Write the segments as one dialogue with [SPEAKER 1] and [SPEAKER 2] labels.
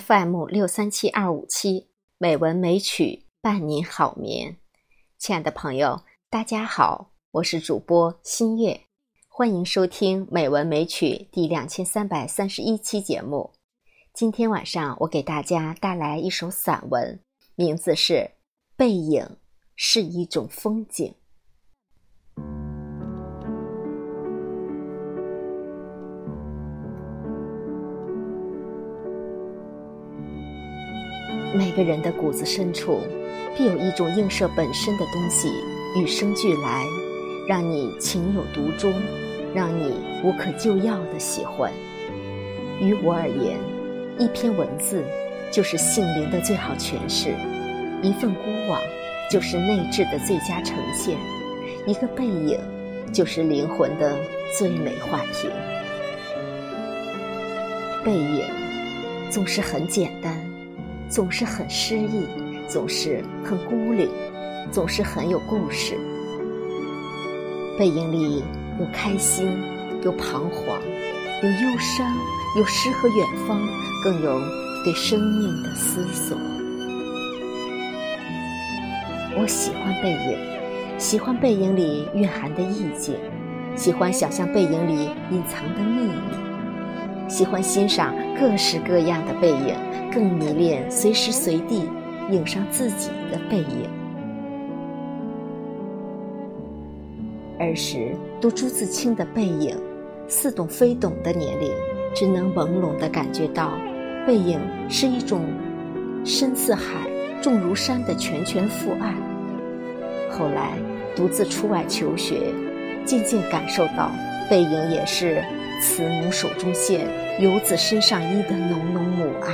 [SPEAKER 1] FM 六三七二五七美文美曲伴您好眠，亲爱的朋友，大家好，我是主播新月，欢迎收听美文美曲第两千三百三十一期节目。今天晚上我给大家带来一首散文，名字是《背影是一种风景》。每个人的骨子深处，必有一种映射本身的东西与生俱来，让你情有独钟，让你无可救药的喜欢。于我而言，一篇文字就是性灵的最好诠释，一份孤往就是内质的最佳呈现，一个背影就是灵魂的最美画屏。背影总是很简单。总是很诗意，总是很孤零，总是很有故事。背影里有开心，有彷徨，有忧伤，有诗和远方，更有对生命的思索。我喜欢背影，喜欢背影里蕴含的意境，喜欢想象背影里隐藏的秘密，喜欢欣赏各式各样的背影。更迷恋随时随地影上自己的背影。儿时读朱自清的《背影》，似懂非懂的年龄，只能朦胧地感觉到，背影是一种深似海、重如山的拳拳父爱。后来独自出外求学，渐渐感受到，背影也是慈母手中线，游子身上衣的浓浓母爱。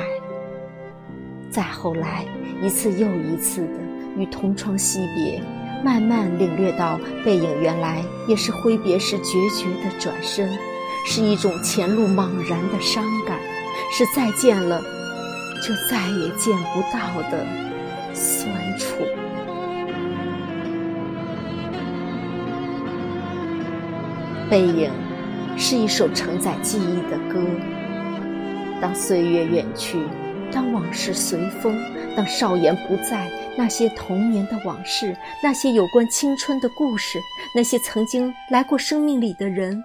[SPEAKER 1] 再后来，一次又一次的与同窗惜别，慢慢领略到背影原来也是挥别时决绝的转身，是一种前路茫然的伤感，是再见了就再也见不到的酸楚。背影是一首承载记忆的歌，当岁月远去。当往事随风，当少年不在，那些童年的往事，那些有关青春的故事，那些曾经来过生命里的人，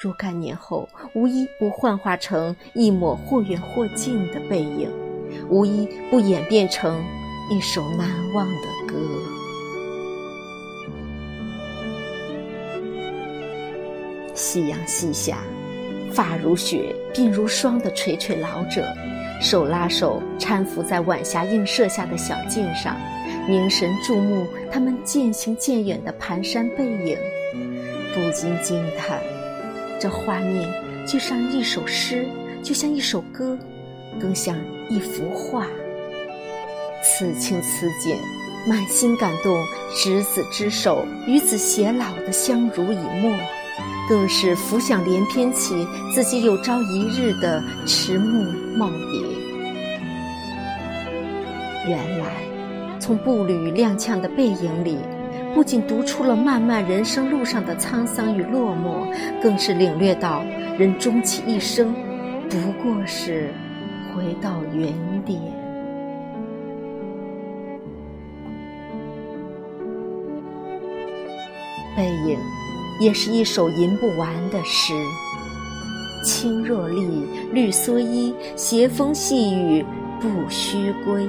[SPEAKER 1] 若干年后，无一不幻化成一抹或远或近的背影，无一不演变成一首难忘的歌。夕阳西下，发如雪，鬓如霜的垂垂老者。手拉手搀扶在晚霞映射下的小径上，凝神注目他们渐行渐远的蹒跚背影，不禁惊叹：这画面就像一首诗，就像一首歌，更像一幅画。此情此景，满心感动，执子之手，与子偕老的相濡以沫。更是浮想联翩起自己有朝一日的迟暮梦蝶。原来，从步履踉跄的背影里，不仅读出了漫漫人生路上的沧桑与落寞，更是领略到人终其一生，不过是回到原点。背影。也是一首吟不完的诗。青箬笠，绿蓑衣，斜风细雨不须归，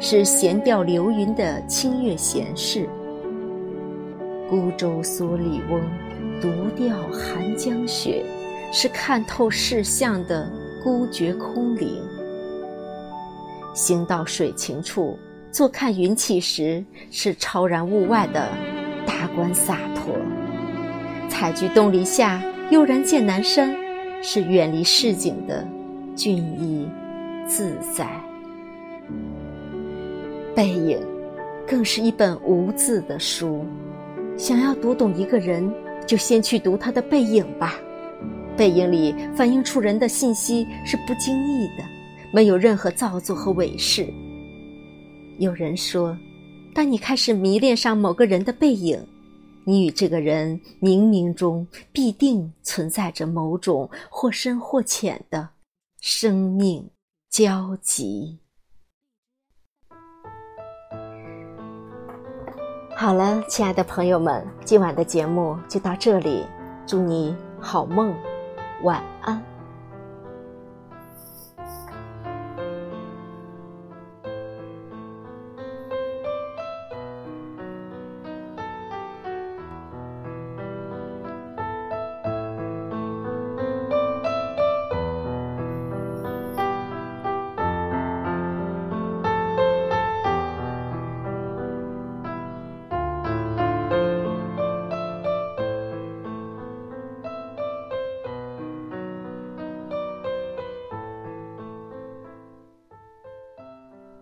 [SPEAKER 1] 是闲钓流云的清月闲事。孤舟蓑笠翁，独钓寒江雪，是看透世相的孤绝空灵。行到水晴处，坐看云起时，是超然物外的达观洒脱。采菊东篱下，悠然见南山，是远离市井的俊逸自在。背影，更是一本无字的书。想要读懂一个人，就先去读他的背影吧。背影里反映出人的信息是不经意的，没有任何造作和伪饰。有人说，当你开始迷恋上某个人的背影。你与这个人冥冥中必定存在着某种或深或浅的生命交集。好了，亲爱的朋友们，今晚的节目就到这里，祝你好梦，晚安。